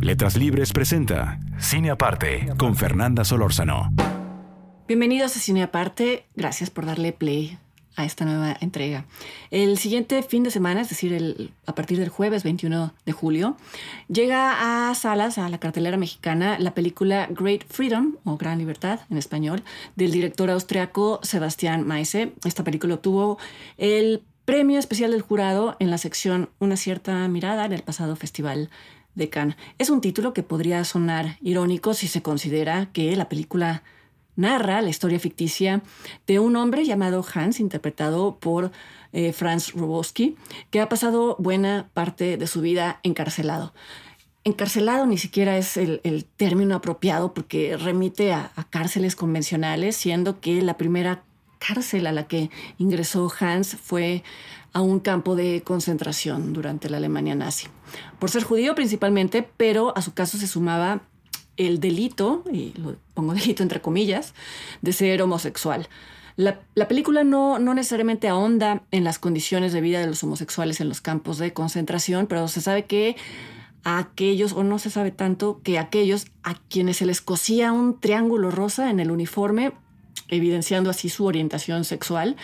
Letras Libres presenta Cine Aparte con Fernanda Solórzano. Bienvenidos a Cine Aparte. Gracias por darle play a esta nueva entrega. El siguiente fin de semana, es decir, el, a partir del jueves 21 de julio, llega a salas, a la cartelera mexicana, la película Great Freedom, o Gran Libertad en español, del director austriaco Sebastián Maise. Esta película obtuvo el premio especial del jurado en la sección Una cierta mirada en el pasado festival de Cannes. Es un título que podría sonar irónico si se considera que la película narra la historia ficticia de un hombre llamado Hans, interpretado por eh, Franz Rubowski, que ha pasado buena parte de su vida encarcelado. Encarcelado ni siquiera es el, término apropiado porque remite a, a cárceles convencionales, siendo que la primera cárcel a la que ingresó Hans fue a un campo de concentración durante la Alemania nazi. Por ser judío principalmente, pero a su caso se sumaba el delito, y lo pongo delito entre comillas, de ser homosexual. La, película no, no, necesariamente ahonda en las condiciones de vida de los homosexuales en los campos de concentración, pero se sabe que a aquellos, o no se sabe tanto, que aquellos a quienes se les cosía un triángulo rosa en el uniforme, evidenciando así su orientación sexual,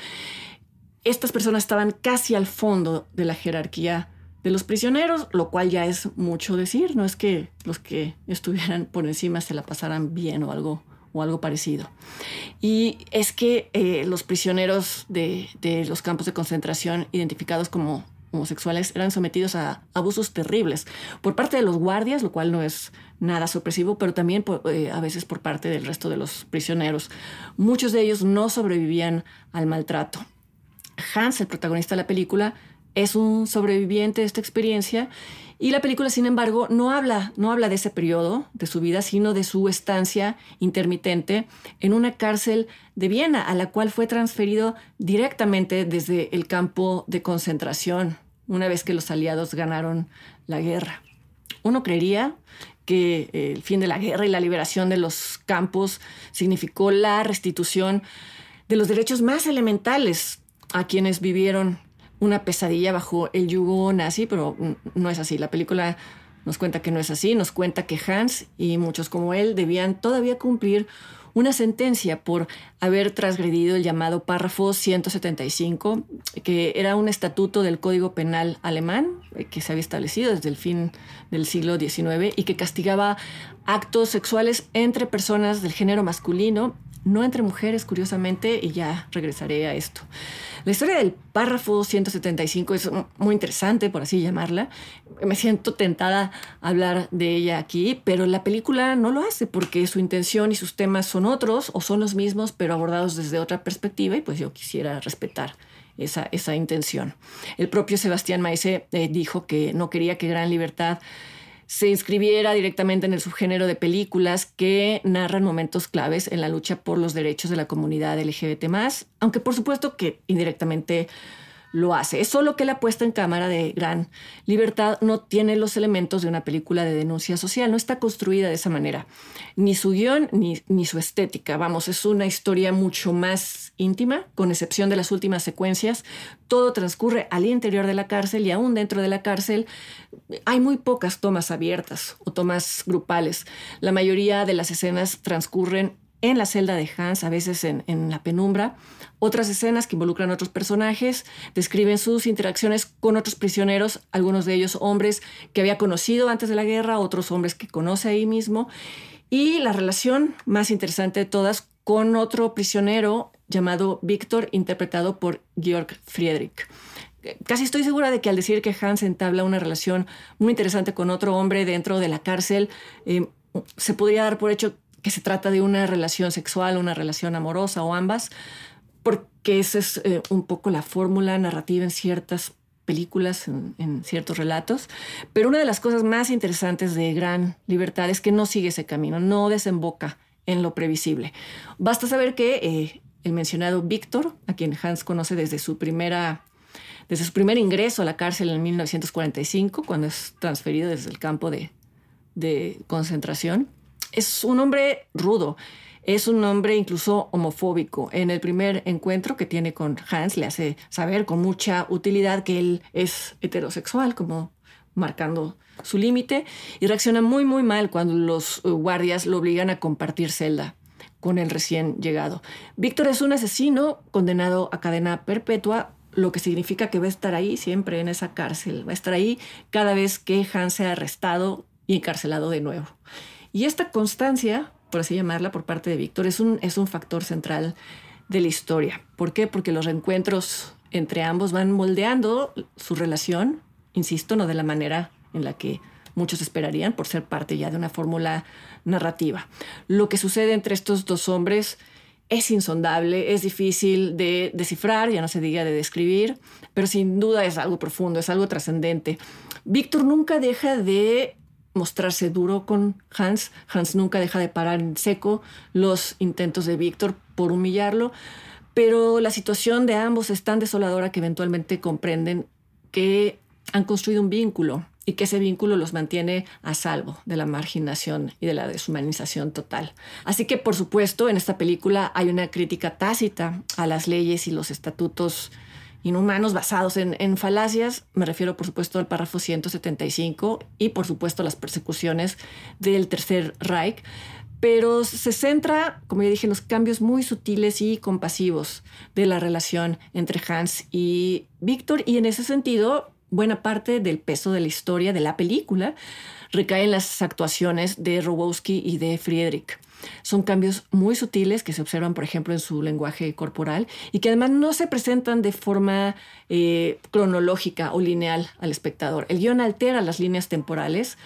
estas personas estaban casi al fondo de la jerarquía de los prisioneros, lo cual ya es mucho decir, no es que los que estuvieran por encima se la pasaran bien o algo, o algo parecido. Y es que eh, los prisioneros de, de los campos de concentración identificados como homosexuales eran sometidos a abusos terribles por parte de los guardias, lo cual no es nada sorpresivo, pero también eh, a veces por parte del resto de los prisioneros. Muchos de ellos no sobrevivían al maltrato. Hans, el protagonista de la película, es un sobreviviente de esta experiencia y la película, sin embargo, no habla, no habla de ese periodo de su vida, sino de su estancia intermitente en una cárcel de Viena, a la cual fue transferido directamente desde el campo de concentración, una vez que los aliados ganaron la guerra. Uno creería que el fin de la guerra y la liberación de los campos significó la restitución de los derechos más elementales a quienes vivieron una pesadilla bajo el yugo nazi, pero no es así. La película nos cuenta que no es así, nos cuenta que Hans y muchos como él debían todavía cumplir una sentencia por haber transgredido el llamado párrafo 175, que era un estatuto del Código Penal alemán eh, que se había establecido desde el fin del siglo XIX y que castigaba actos sexuales entre personas del género masculino no entre mujeres, curiosamente, y ya regresaré a esto. La historia del párrafo 175 es muy interesante, por así llamarla. Me siento tentada a hablar de ella aquí, pero la película no lo hace porque su intención y sus temas son otros o son los mismos, pero abordados desde otra perspectiva y pues yo quisiera respetar esa, esa intención. El propio Sebastián Maese eh, dijo que no quería que Gran Libertad se inscribiera directamente en el subgénero de películas que narran momentos claves en la lucha por los derechos de la comunidad LGBT, aunque por supuesto que indirectamente lo hace. Es solo que la puesta en cámara de Gran Libertad no tiene los elementos de una película de denuncia social, no está construida de esa manera. Ni su guion ni, ni su estética. Vamos, es una historia mucho más íntima, con excepción de las últimas secuencias. Todo transcurre al interior de la cárcel y aún dentro de la cárcel hay muy pocas tomas abiertas o tomas grupales. La mayoría de las escenas transcurren en la celda de Hans, a veces en, en la penumbra otras escenas que involucran a otros personajes describen sus interacciones con otros prisioneros, algunos de ellos hombres que había conocido antes de la guerra, otros hombres que conoce ahí mismo, y la relación más interesante de todas con otro prisionero llamado Víctor, interpretado por Georg Friedrich. Casi estoy segura de que al decir que Hans entabla una relación muy interesante con otro hombre dentro de la cárcel, eh, se podría dar por hecho que se trata de una relación sexual, una relación amorosa o ambas, porque esa es eh, un poco la fórmula narrativa en ciertas películas, en, ciertos relatos. Pero una de las cosas más interesantes de Gran Libertad es que no sigue ese camino, no desemboca en lo previsible. Basta saber que eh, el mencionado Víctor, a quien Hans conoce desde su primera desde su primer ingreso a la cárcel en 1945, cuando es transferido desde el campo de, de concentración, es un hombre rudo, es un hombre incluso homofóbico. En el primer encuentro que tiene con Hans le hace saber con mucha utilidad que él es heterosexual, como marcando su límite, y reacciona muy muy mal cuando los guardias lo obligan a compartir celda con el recién llegado. Víctor es un asesino condenado a cadena perpetua, lo que significa que va a estar ahí siempre en esa cárcel, va a estar ahí cada vez que Hans sea arrestado y encarcelado de nuevo. Y esta constancia por así llamarla, por parte de Víctor, es un, es un factor central de la historia. ¿Por qué? Porque los reencuentros entre ambos van moldeando su relación, insisto, no de la manera en la que muchos esperarían por ser parte ya de una fórmula narrativa. Lo que sucede entre estos dos hombres es insondable, es difícil de descifrar, ya no se diga de describir, pero sin duda es algo profundo, es algo trascendente. Víctor nunca deja de mostrarse duro con Hans. Hans nunca deja de parar en seco los intentos de Víctor por humillarlo, pero la situación de ambos es tan desoladora que eventualmente comprenden que han construido un vínculo y que ese vínculo los mantiene a salvo de la marginación y de la deshumanización total. Así que, por supuesto, en esta película hay una crítica tácita a las leyes y los estatutos inhumanos basados en, falacias. Me refiero, por supuesto, al párrafo 175 y, por supuesto, las persecuciones del Tercer Reich. Pero se centra, como ya dije, en los cambios muy sutiles y compasivos de la relación entre Hans y Víctor. Y en ese sentido, buena parte del peso de la historia de la película recae en las actuaciones de Robowski y de Friedrich. Son cambios muy sutiles que se observan, por ejemplo, en su lenguaje corporal y que además no se presentan de forma eh, cronológica o lineal al espectador. El guion altera las líneas temporales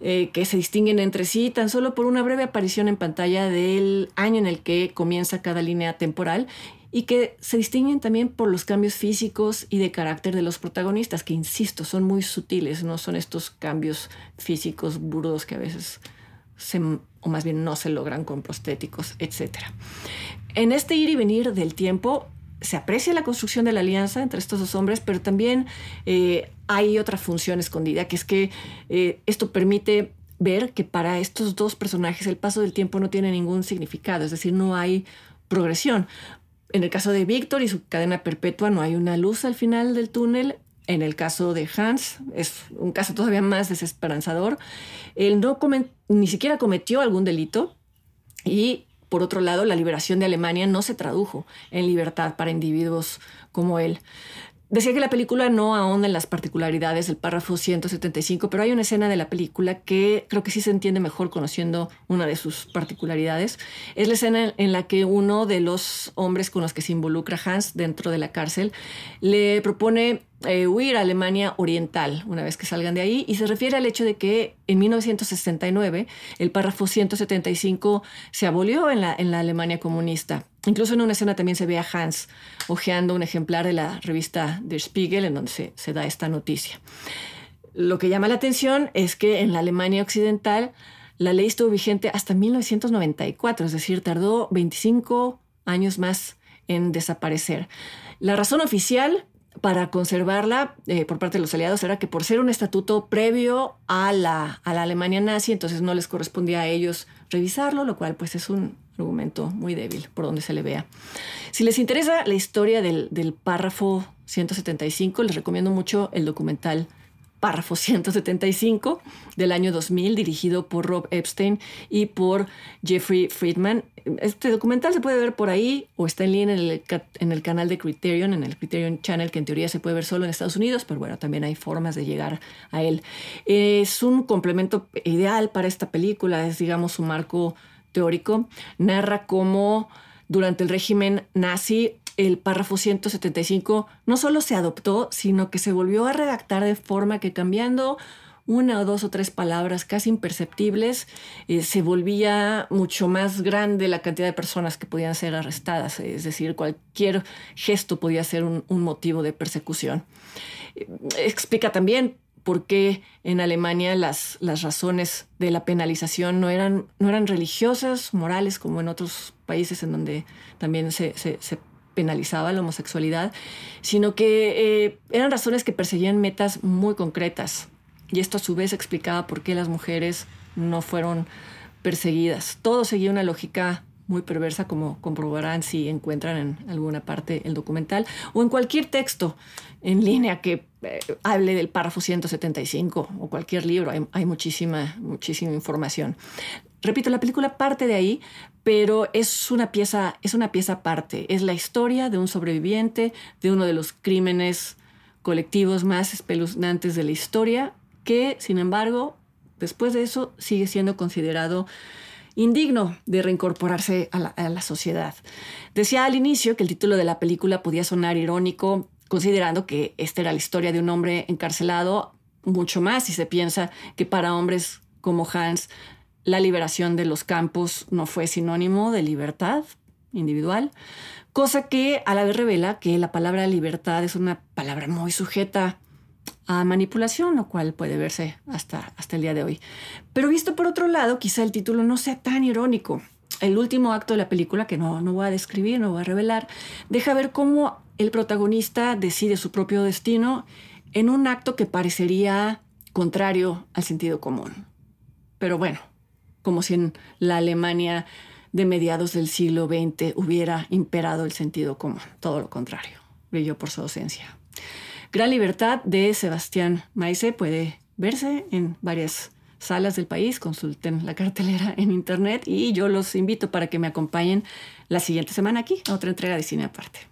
eh, que se distinguen entre sí tan solo por una breve aparición en pantalla del año en el que comienza cada línea temporal y que se distinguen también por los cambios físicos y de carácter de los protagonistas, que insisto, son muy sutiles, no son estos cambios físicos burdos que a veces o más bien no se logran con prostéticos, etc. En este ir y venir del tiempo se aprecia la construcción de la alianza entre estos dos hombres, pero también eh, hay otra función escondida, que es que eh, esto permite ver que para estos dos personajes el paso del tiempo no tiene ningún significado, es decir, no hay progresión. En el caso de Víctor y su cadena perpetua no hay una luz al final del túnel, en el caso de Hans, es un caso todavía más desesperanzador. Él no ni siquiera cometió algún delito y, por otro lado, la liberación de Alemania no se tradujo en libertad para individuos como él. Decía que la película no ahonda en las particularidades del párrafo 175, pero hay una escena de la película que creo que sí se entiende mejor conociendo una de sus particularidades. Es la escena en la que uno de los hombres con los que se involucra Hans dentro de la cárcel le propone eh, huir a Alemania Oriental una vez que salgan de ahí y se refiere al hecho de que en 1969 el párrafo 175 se abolió en la, en la Alemania comunista. Incluso en una escena también se ve a Hans hojeando un ejemplar de la revista Der Spiegel en donde se, da esta noticia. Lo que llama la atención es que en la Alemania occidental la ley estuvo vigente hasta 1994, es decir, tardó 25 años más en desaparecer. La razón oficial para conservarla eh, por parte de los aliados era que por ser un estatuto previo a la, a la Alemania nazi, entonces no les correspondía a ellos revisarlo, lo cual pues es un argumento muy débil por donde se le vea. Si les interesa la historia del, del párrafo 175, les recomiendo mucho el documental párrafo 175 del año 2000, dirigido por Rob Epstein y por Jeffrey Friedman. Este documental se puede ver por ahí o está en línea el, en el canal de Criterion, en el Criterion Channel, que en teoría se puede ver solo en Estados Unidos, pero bueno, también hay formas de llegar a él. Es un complemento ideal para esta película, es digamos su marco teórico. Narra cómo durante el régimen nazi el párrafo 175 no solo se adoptó, sino que se volvió a redactar de forma que cambiando una o dos o tres palabras casi imperceptibles, eh, se volvía mucho más grande la cantidad de personas que podían ser arrestadas. Es decir, cualquier gesto podía ser un, motivo de persecución. Eh, explica también por qué en Alemania las, las razones de la penalización no eran, no eran religiosas, morales, como en otros países en donde también se, se, penalizaba la homosexualidad, sino que eh, eran razones que perseguían metas muy concretas. Y esto a su vez explicaba por qué las mujeres no fueron perseguidas. Todo seguía una lógica muy perversa, como comprobarán si encuentran en alguna parte el documental o en cualquier texto en línea que eh, hable del párrafo 175 o cualquier libro. Hay, muchísima, muchísima información. Repito, la película parte de ahí, pero es una pieza, es una pieza aparte. Es la historia de un sobreviviente de uno de los crímenes colectivos más espeluznantes de la historia, que, sin embargo, después de eso sigue siendo considerado indigno de reincorporarse a la, a la, sociedad. Decía al inicio que el título de la película podía sonar irónico, considerando que esta era la historia de un hombre encarcelado, mucho más si se piensa que para hombres como Hans la liberación de los campos no fue sinónimo de libertad individual, cosa que a la vez revela que la palabra libertad es una palabra muy sujeta a manipulación, lo cual puede verse hasta, hasta el día de hoy. Pero visto por otro lado, quizá el título no sea tan irónico. El último acto de la película, que no, no voy a describir, no voy a revelar, deja ver cómo el protagonista decide su propio destino en un acto que parecería contrario al sentido común. Pero bueno, como si en la Alemania de mediados del siglo XX hubiera imperado el sentido común. Todo lo contrario, brilló por su ausencia. Gran Libertad de Sebastián Maise puede verse en varias salas del país. Consulten la cartelera en internet y yo los invito para que me acompañen la siguiente semana aquí a otra entrega de cine aparte.